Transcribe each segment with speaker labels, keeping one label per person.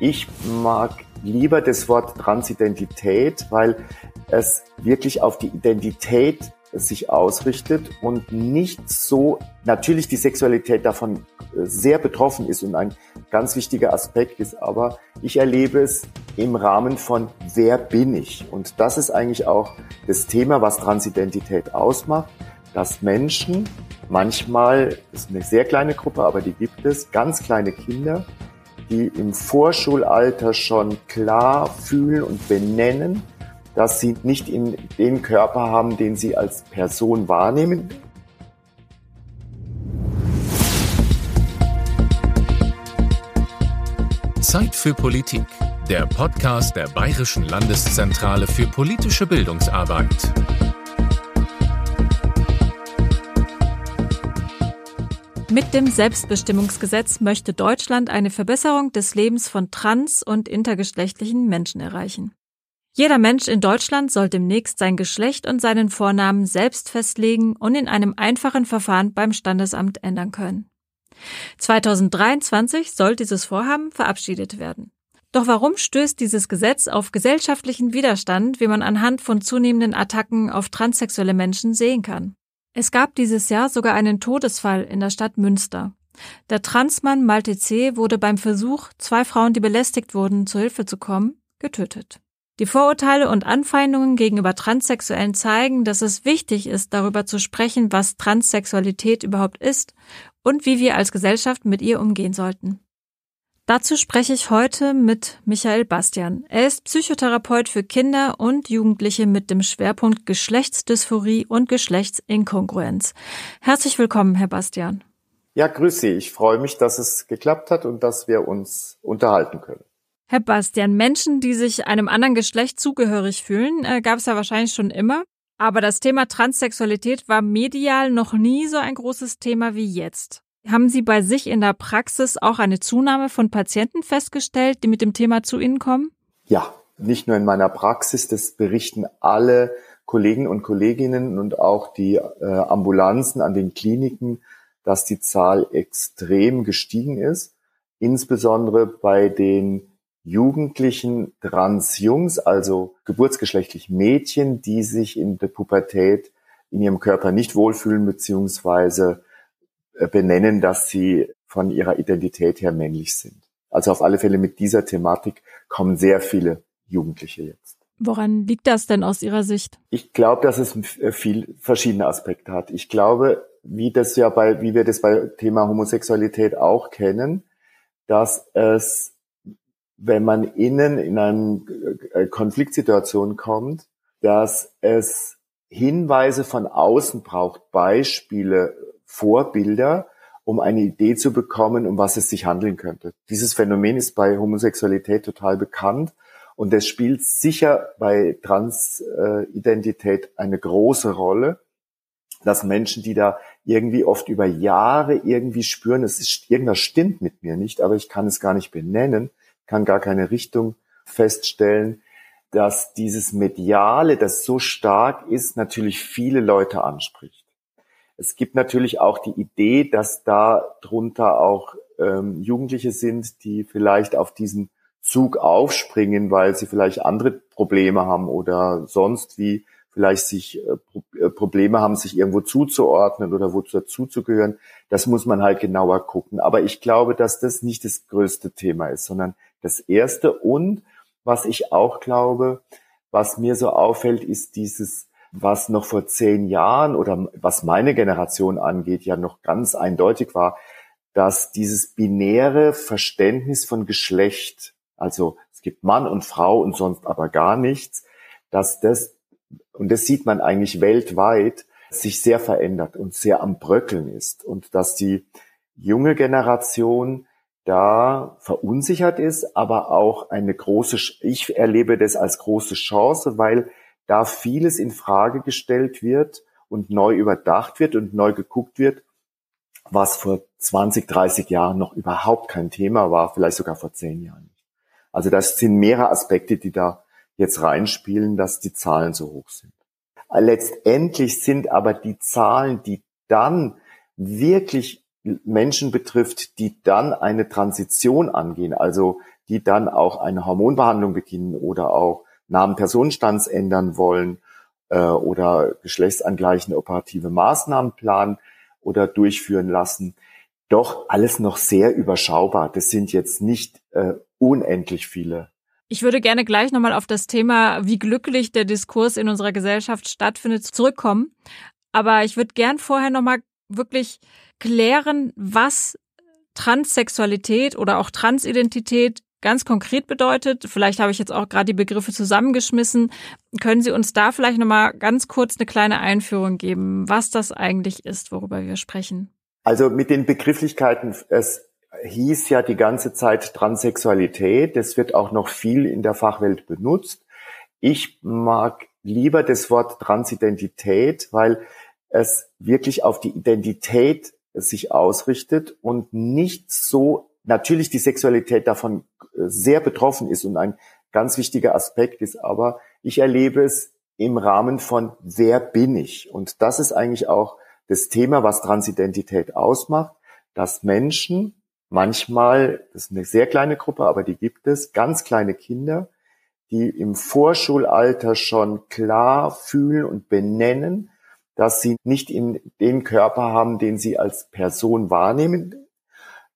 Speaker 1: Ich mag lieber das Wort Transidentität, weil es wirklich auf die Identität sich ausrichtet und nicht so natürlich die Sexualität davon äh, sehr betroffen ist und ein ganz wichtiger Aspekt ist, aber ich erlebe es im Rahmen von wer bin ich? Und das ist eigentlich auch das Thema, was Transidentität ausmacht, dass Menschen manchmal, das ist eine sehr kleine Gruppe, aber die gibt es, ganz kleine Kinder, die im Vorschulalter schon klar fühlen und benennen, dass sie nicht in den Körper haben, den sie als Person wahrnehmen.
Speaker 2: Zeit für Politik, der Podcast der Bayerischen Landeszentrale für politische Bildungsarbeit.
Speaker 3: Mit dem Selbstbestimmungsgesetz möchte Deutschland eine Verbesserung des Lebens von trans- und intergeschlechtlichen Menschen erreichen. Jeder Mensch in Deutschland soll demnächst sein Geschlecht und seinen Vornamen selbst festlegen und in einem einfachen Verfahren beim Standesamt ändern können. 2023 soll dieses Vorhaben verabschiedet werden. Doch warum stößt dieses Gesetz auf gesellschaftlichen Widerstand, wie man anhand von zunehmenden Attacken auf transsexuelle Menschen sehen kann? Es gab dieses Jahr sogar einen Todesfall in der Stadt Münster. Der Transmann Malte C. wurde beim Versuch, zwei Frauen, die belästigt wurden, zu Hilfe zu kommen, getötet. Die Vorurteile und Anfeindungen gegenüber Transsexuellen zeigen, dass es wichtig ist, darüber zu sprechen, was Transsexualität überhaupt ist und wie wir als Gesellschaft mit ihr umgehen sollten. Dazu spreche ich heute mit Michael Bastian. Er ist Psychotherapeut für Kinder und Jugendliche mit dem Schwerpunkt Geschlechtsdysphorie und Geschlechtsinkongruenz. Herzlich willkommen, Herr Bastian.
Speaker 1: Ja, grüß Sie. Ich freue mich, dass es geklappt hat und dass wir uns unterhalten können.
Speaker 3: Herr Bastian, Menschen, die sich einem anderen Geschlecht zugehörig fühlen, äh, gab es ja wahrscheinlich schon immer. Aber das Thema Transsexualität war medial noch nie so ein großes Thema wie jetzt. Haben Sie bei sich in der Praxis auch eine Zunahme von Patienten festgestellt, die mit dem Thema zu Ihnen kommen?
Speaker 1: Ja, nicht nur in meiner Praxis, das berichten alle Kollegen und Kolleginnen und auch die äh, Ambulanzen an den Kliniken, dass die Zahl extrem gestiegen ist, insbesondere bei den jugendlichen Transjungs, also geburtsgeschlechtlich Mädchen, die sich in der Pubertät in ihrem Körper nicht wohlfühlen beziehungsweise benennen, dass sie von ihrer Identität her männlich sind. Also auf alle Fälle mit dieser Thematik kommen sehr viele Jugendliche jetzt.
Speaker 3: Woran liegt das denn aus Ihrer Sicht?
Speaker 1: Ich glaube, dass es äh, viel verschiedene Aspekte hat. Ich glaube, wie das ja bei, wie wir das bei Thema Homosexualität auch kennen, dass es wenn man innen in eine äh, Konfliktsituation kommt, dass es Hinweise von außen braucht, Beispiele, Vorbilder, um eine Idee zu bekommen, um was es sich handeln könnte. Dieses Phänomen ist bei Homosexualität total bekannt und es spielt sicher bei Transidentität eine große Rolle, dass Menschen, die da irgendwie oft über Jahre irgendwie spüren, es ist, irgendwas stimmt mit mir nicht, aber ich kann es gar nicht benennen, kann gar keine Richtung feststellen, dass dieses Mediale, das so stark ist, natürlich viele Leute anspricht. Es gibt natürlich auch die Idee, dass da drunter auch ähm, Jugendliche sind, die vielleicht auf diesen Zug aufspringen, weil sie vielleicht andere Probleme haben oder sonst wie vielleicht sich äh, äh Probleme haben, sich irgendwo zuzuordnen oder wozu dazuzugehören. Das muss man halt genauer gucken. Aber ich glaube, dass das nicht das größte Thema ist, sondern das erste. Und was ich auch glaube, was mir so auffällt, ist dieses, was noch vor zehn Jahren oder was meine Generation angeht, ja noch ganz eindeutig war, dass dieses binäre Verständnis von Geschlecht, also es gibt Mann und Frau und sonst aber gar nichts, dass das, und das sieht man eigentlich weltweit, sich sehr verändert und sehr am Bröckeln ist. Und dass die junge Generation da verunsichert ist, aber auch eine große, ich erlebe das als große Chance, weil da vieles in Frage gestellt wird und neu überdacht wird und neu geguckt wird, was vor 20, 30 Jahren noch überhaupt kein Thema war, vielleicht sogar vor zehn Jahren Also das sind mehrere Aspekte, die da jetzt reinspielen, dass die Zahlen so hoch sind. Letztendlich sind aber die Zahlen, die dann wirklich Menschen betrifft, die dann eine Transition angehen, also die dann auch eine Hormonbehandlung beginnen oder auch Namen Personenstands ändern wollen äh, oder geschlechtsangleichende operative Maßnahmen planen oder durchführen lassen. Doch alles noch sehr überschaubar. Das sind jetzt nicht äh, unendlich viele.
Speaker 3: Ich würde gerne gleich nochmal auf das Thema, wie glücklich der Diskurs in unserer Gesellschaft stattfindet, zurückkommen. Aber ich würde gern vorher nochmal wirklich klären, was Transsexualität oder auch Transidentität ganz konkret bedeutet. Vielleicht habe ich jetzt auch gerade die Begriffe zusammengeschmissen. Können Sie uns da vielleicht nochmal ganz kurz eine kleine Einführung geben, was das eigentlich ist, worüber wir sprechen?
Speaker 1: Also mit den Begrifflichkeiten, es hieß ja die ganze Zeit Transsexualität. Das wird auch noch viel in der Fachwelt benutzt. Ich mag lieber das Wort Transidentität, weil es wirklich auf die Identität sich ausrichtet und nicht so natürlich die Sexualität davon äh, sehr betroffen ist und ein ganz wichtiger Aspekt ist, aber ich erlebe es im Rahmen von wer bin ich? Und das ist eigentlich auch das Thema, was Transidentität ausmacht, dass Menschen manchmal, das ist eine sehr kleine Gruppe, aber die gibt es, ganz kleine Kinder, die im Vorschulalter schon klar fühlen und benennen, dass sie nicht in den Körper haben, den sie als Person wahrnehmen,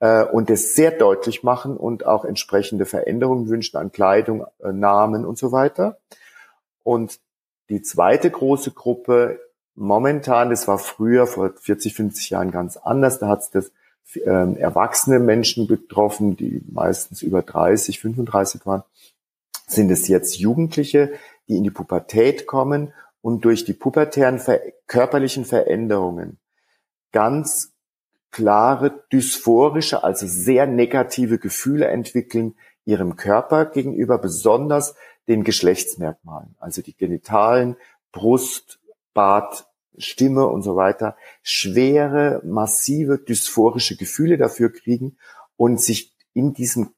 Speaker 1: äh, und es sehr deutlich machen und auch entsprechende Veränderungen wünschen an Kleidung, äh, Namen und so weiter. Und die zweite große Gruppe momentan, das war früher vor 40, 50 Jahren ganz anders, da hat es das ähm, erwachsene Menschen betroffen, die meistens über 30, 35 waren, sind es jetzt Jugendliche, die in die Pubertät kommen und durch die pubertären ver körperlichen Veränderungen ganz klare dysphorische, also sehr negative Gefühle entwickeln ihrem Körper gegenüber, besonders den Geschlechtsmerkmalen, also die Genitalen, Brust, Bart, Stimme und so weiter, schwere, massive dysphorische Gefühle dafür kriegen und sich in diesem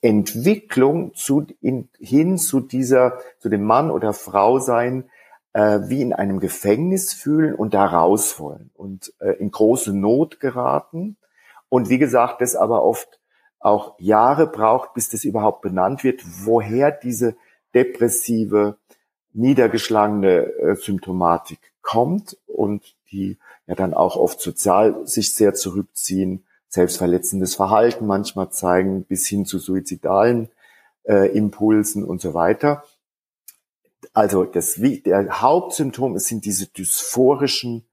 Speaker 1: Entwicklung zu, in, hin zu dieser, zu dem Mann oder Frau sein, äh, wie in einem Gefängnis fühlen und da raus wollen und äh, in große Not geraten. Und wie gesagt, das aber oft auch Jahre braucht, bis das überhaupt benannt wird, woher diese depressive, niedergeschlagene äh, Symptomatik kommt und die ja dann auch oft sozial sich sehr zurückziehen, selbstverletzendes Verhalten manchmal zeigen, bis hin zu suizidalen äh, Impulsen und so weiter. Also das, der Hauptsymptom sind diese dysphorischen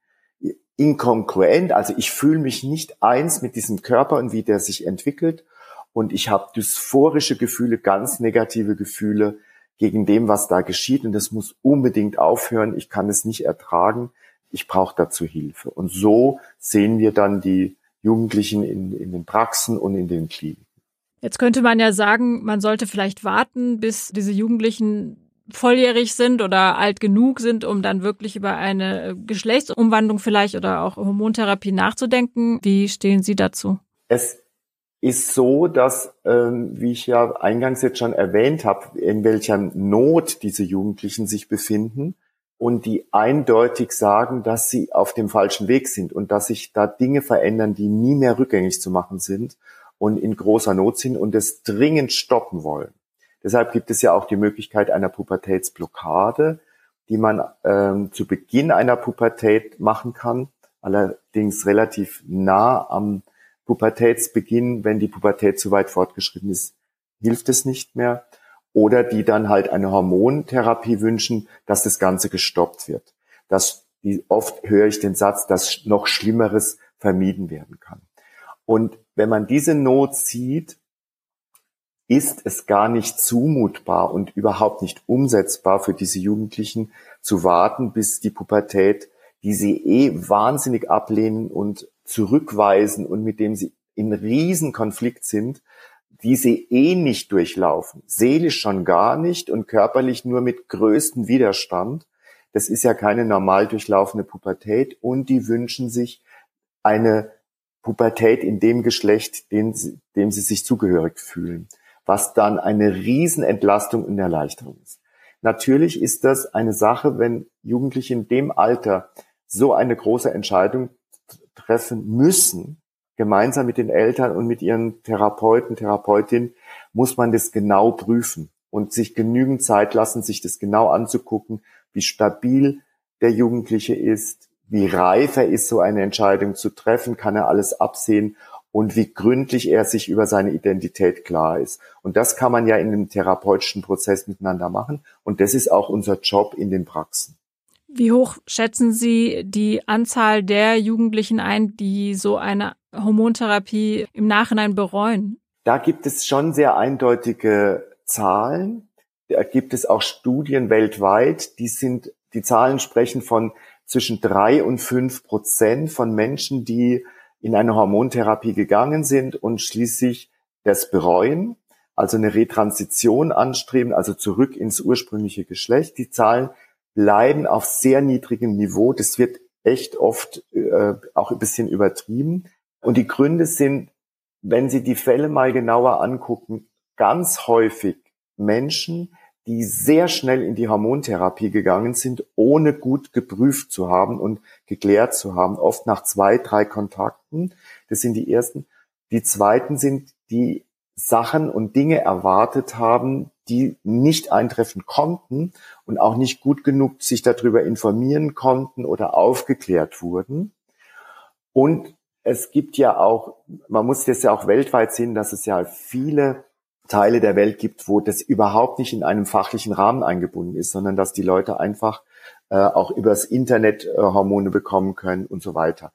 Speaker 1: inkongruent. Also ich fühle mich nicht eins mit diesem Körper und wie der sich entwickelt. Und ich habe dysphorische Gefühle, ganz negative Gefühle gegen dem, was da geschieht. Und das muss unbedingt aufhören. Ich kann es nicht ertragen. Ich brauche dazu Hilfe. Und so sehen wir dann die Jugendlichen in, in den Praxen und in den Kliniken.
Speaker 3: Jetzt könnte man ja sagen, man sollte vielleicht warten, bis diese Jugendlichen volljährig sind oder alt genug sind, um dann wirklich über eine Geschlechtsumwandlung vielleicht oder auch Hormontherapie nachzudenken. Wie stehen Sie dazu?
Speaker 1: Es ist so, dass, ähm, wie ich ja eingangs jetzt schon erwähnt habe, in welcher Not diese Jugendlichen sich befinden und die eindeutig sagen, dass sie auf dem falschen Weg sind und dass sich da Dinge verändern, die nie mehr rückgängig zu machen sind und in großer Not sind und es dringend stoppen wollen. Deshalb gibt es ja auch die Möglichkeit einer Pubertätsblockade, die man ähm, zu Beginn einer Pubertät machen kann, allerdings relativ nah am Pubertätsbeginn, wenn die Pubertät zu weit fortgeschritten ist, hilft es nicht mehr. Oder die dann halt eine Hormontherapie wünschen, dass das Ganze gestoppt wird. Das, oft höre ich den Satz, dass noch Schlimmeres vermieden werden kann. Und wenn man diese Not sieht, ist es gar nicht zumutbar und überhaupt nicht umsetzbar für diese Jugendlichen zu warten, bis die Pubertät, die sie eh wahnsinnig ablehnen und zurückweisen und mit dem sie in Riesenkonflikt sind, die sie eh nicht durchlaufen, seelisch schon gar nicht und körperlich nur mit größtem Widerstand. Das ist ja keine normal durchlaufende Pubertät und die wünschen sich eine Pubertät in dem Geschlecht, dem sie, dem sie sich zugehörig fühlen was dann eine Riesenentlastung und Erleichterung ist. Natürlich ist das eine Sache, wenn Jugendliche in dem Alter so eine große Entscheidung treffen müssen, gemeinsam mit den Eltern und mit ihren Therapeuten, Therapeutinnen, muss man das genau prüfen und sich genügend Zeit lassen, sich das genau anzugucken, wie stabil der Jugendliche ist, wie reif er ist, so eine Entscheidung zu treffen, kann er alles absehen und wie gründlich er sich über seine Identität klar ist. Und das kann man ja in einem therapeutischen Prozess miteinander machen. Und das ist auch unser Job in den Praxen.
Speaker 3: Wie hoch schätzen Sie die Anzahl der Jugendlichen ein, die so eine Hormontherapie im Nachhinein bereuen?
Speaker 1: Da gibt es schon sehr eindeutige Zahlen. Da gibt es auch Studien weltweit, die sind, die Zahlen sprechen von zwischen drei und fünf Prozent von Menschen, die in eine Hormontherapie gegangen sind und schließlich das bereuen, also eine Retransition anstreben, also zurück ins ursprüngliche Geschlecht. Die Zahlen bleiben auf sehr niedrigem Niveau. Das wird echt oft äh, auch ein bisschen übertrieben. Und die Gründe sind, wenn Sie die Fälle mal genauer angucken, ganz häufig Menschen, die sehr schnell in die Hormontherapie gegangen sind, ohne gut geprüft zu haben und geklärt zu haben, oft nach zwei, drei Kontakten. Das sind die ersten. Die zweiten sind, die Sachen und Dinge erwartet haben, die nicht eintreffen konnten und auch nicht gut genug sich darüber informieren konnten oder aufgeklärt wurden. Und es gibt ja auch, man muss das ja auch weltweit sehen, dass es ja viele Teile der Welt gibt, wo das überhaupt nicht in einem fachlichen Rahmen eingebunden ist, sondern dass die Leute einfach äh, auch übers Internet äh, Hormone bekommen können und so weiter.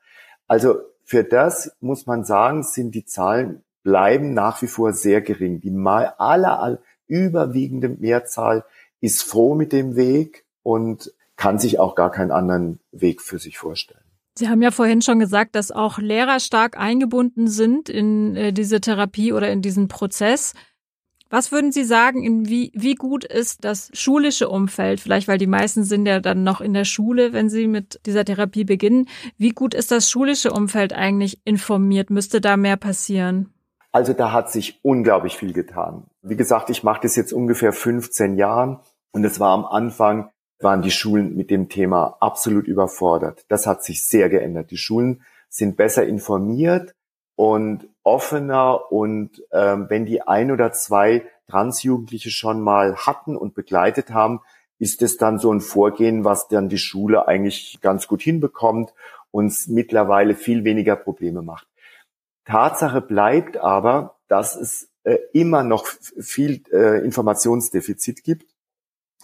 Speaker 1: Also für das muss man sagen, sind die Zahlen bleiben nach wie vor sehr gering. Die mal aller, aller überwiegende Mehrzahl ist froh mit dem Weg und kann sich auch gar keinen anderen Weg für sich vorstellen.
Speaker 3: Sie haben ja vorhin schon gesagt, dass auch Lehrer stark eingebunden sind in äh, diese Therapie oder in diesen Prozess. Was würden Sie sagen, wie, wie gut ist das schulische Umfeld? Vielleicht, weil die meisten sind ja dann noch in der Schule, wenn sie mit dieser Therapie beginnen. Wie gut ist das schulische Umfeld eigentlich informiert? Müsste da mehr passieren?
Speaker 1: Also da hat sich unglaublich viel getan. Wie gesagt, ich mache das jetzt ungefähr 15 Jahren und es war am Anfang, waren die Schulen mit dem Thema absolut überfordert. Das hat sich sehr geändert. Die Schulen sind besser informiert und offener und ähm, wenn die ein oder zwei Transjugendliche schon mal hatten und begleitet haben, ist es dann so ein Vorgehen, was dann die Schule eigentlich ganz gut hinbekommt und mittlerweile viel weniger Probleme macht. Tatsache bleibt aber, dass es äh, immer noch viel äh, Informationsdefizit gibt.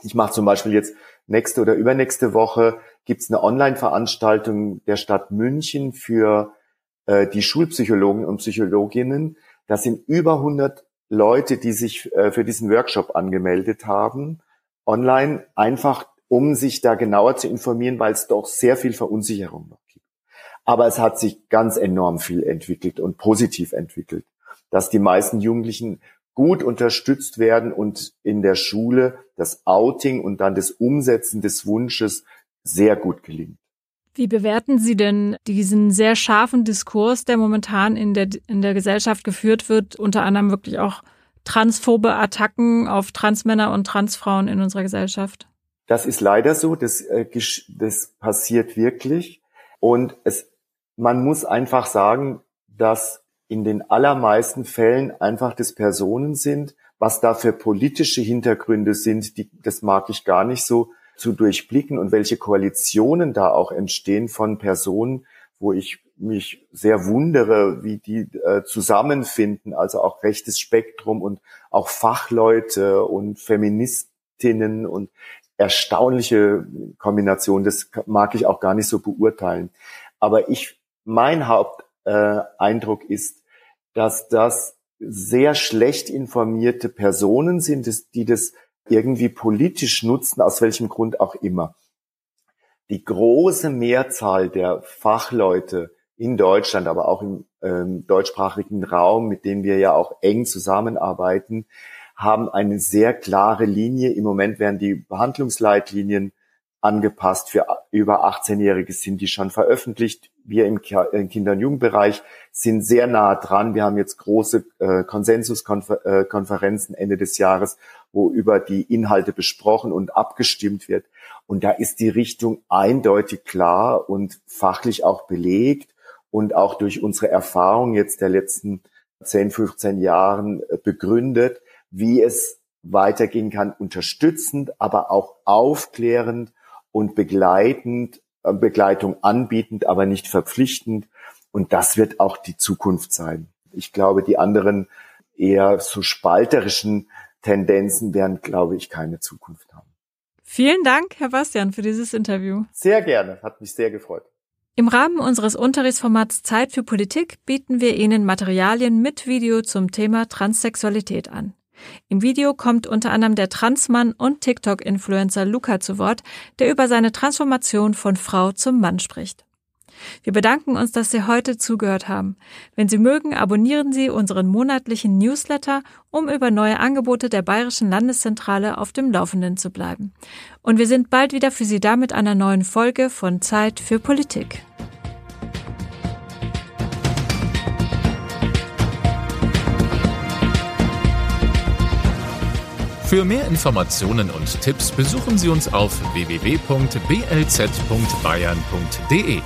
Speaker 1: Ich mache zum Beispiel jetzt nächste oder übernächste Woche gibt's eine Online-Veranstaltung der Stadt München für äh, die Schulpsychologen und Psychologinnen. Das sind über 100 Leute, die sich äh, für diesen Workshop angemeldet haben, online, einfach um sich da genauer zu informieren, weil es doch sehr viel Verunsicherung noch gibt. Aber es hat sich ganz enorm viel entwickelt und positiv entwickelt, dass die meisten Jugendlichen gut unterstützt werden und in der Schule das Outing und dann das Umsetzen des Wunsches sehr gut gelingt.
Speaker 3: Wie bewerten Sie denn diesen sehr scharfen Diskurs, der momentan in der, in der Gesellschaft geführt wird, unter anderem wirklich auch transphobe Attacken auf Transmänner und Transfrauen in unserer Gesellschaft?
Speaker 1: Das ist leider so, das, äh, das passiert wirklich. Und es, man muss einfach sagen, dass in den allermeisten Fällen einfach das Personen sind. Was da für politische Hintergründe sind, die, das mag ich gar nicht so zu durchblicken und welche Koalitionen da auch entstehen von Personen, wo ich mich sehr wundere, wie die äh, zusammenfinden, also auch rechtes Spektrum und auch Fachleute und Feministinnen und erstaunliche Kombination. Das mag ich auch gar nicht so beurteilen. Aber ich, mein Haupteindruck äh, ist, dass das sehr schlecht informierte Personen sind, die das irgendwie politisch nutzen, aus welchem Grund auch immer. Die große Mehrzahl der Fachleute in Deutschland, aber auch im ähm, deutschsprachigen Raum, mit denen wir ja auch eng zusammenarbeiten, haben eine sehr klare Linie. Im Moment werden die Behandlungsleitlinien angepasst. Für über 18-Jährige sind die schon veröffentlicht. Wir im Kinder- und Jugendbereich sind sehr nah dran. Wir haben jetzt große äh, Konsensuskonferenzen Ende des Jahres, wo über die Inhalte besprochen und abgestimmt wird. Und da ist die Richtung eindeutig klar und fachlich auch belegt und auch durch unsere Erfahrung jetzt der letzten 10, 15 Jahren äh, begründet, wie es weitergehen kann, unterstützend, aber auch aufklärend und begleitend, äh, Begleitung anbietend, aber nicht verpflichtend. Und das wird auch die Zukunft sein. Ich glaube, die anderen eher so spalterischen Tendenzen werden, glaube ich, keine Zukunft haben.
Speaker 3: Vielen Dank, Herr Bastian, für dieses Interview.
Speaker 1: Sehr gerne, hat mich sehr gefreut.
Speaker 3: Im Rahmen unseres Unterrichtsformats Zeit für Politik bieten wir Ihnen Materialien mit Video zum Thema Transsexualität an. Im Video kommt unter anderem der Transmann und TikTok-Influencer Luca zu Wort, der über seine Transformation von Frau zum Mann spricht. Wir bedanken uns, dass Sie heute zugehört haben. Wenn Sie mögen, abonnieren Sie unseren monatlichen Newsletter, um über neue Angebote der Bayerischen Landeszentrale auf dem Laufenden zu bleiben. Und wir sind bald wieder für Sie da mit einer neuen Folge von Zeit für Politik.
Speaker 2: Für mehr Informationen und Tipps besuchen Sie uns auf www.blz.bayern.de.